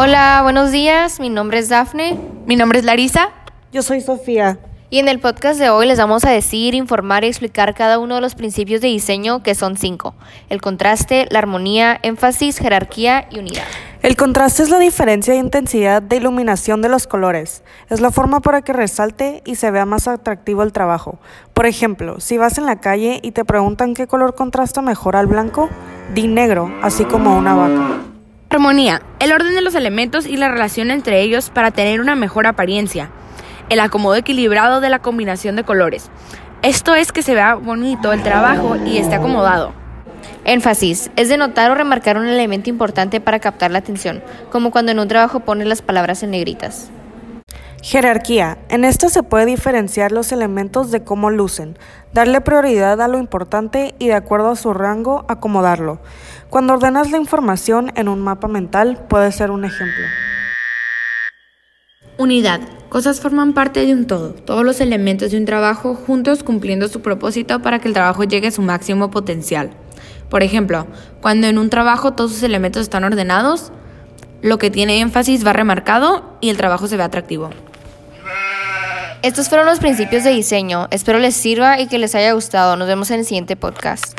Hola, buenos días. Mi nombre es Dafne. Mi nombre es Larisa. Yo soy Sofía. Y en el podcast de hoy les vamos a decir, informar y explicar cada uno de los principios de diseño que son cinco. El contraste, la armonía, énfasis, jerarquía y unidad. El contraste es la diferencia de intensidad de iluminación de los colores. Es la forma para que resalte y se vea más atractivo el trabajo. Por ejemplo, si vas en la calle y te preguntan qué color contrasta mejor al blanco, di negro, así como una vaca. Armonía, el orden de los elementos y la relación entre ellos para tener una mejor apariencia el acomodo equilibrado de la combinación de colores. Esto es que se vea bonito el trabajo y esté acomodado. Énfasis es denotar o remarcar un elemento importante para captar la atención, como cuando en un trabajo pones las palabras en negritas. Jerarquía. En esta se puede diferenciar los elementos de cómo lucen, darle prioridad a lo importante y de acuerdo a su rango acomodarlo. Cuando ordenas la información en un mapa mental puede ser un ejemplo. Unidad. Cosas forman parte de un todo, todos los elementos de un trabajo juntos cumpliendo su propósito para que el trabajo llegue a su máximo potencial. Por ejemplo, cuando en un trabajo todos sus elementos están ordenados, lo que tiene énfasis va remarcado y el trabajo se ve atractivo. Estos fueron los principios de diseño. Espero les sirva y que les haya gustado. Nos vemos en el siguiente podcast.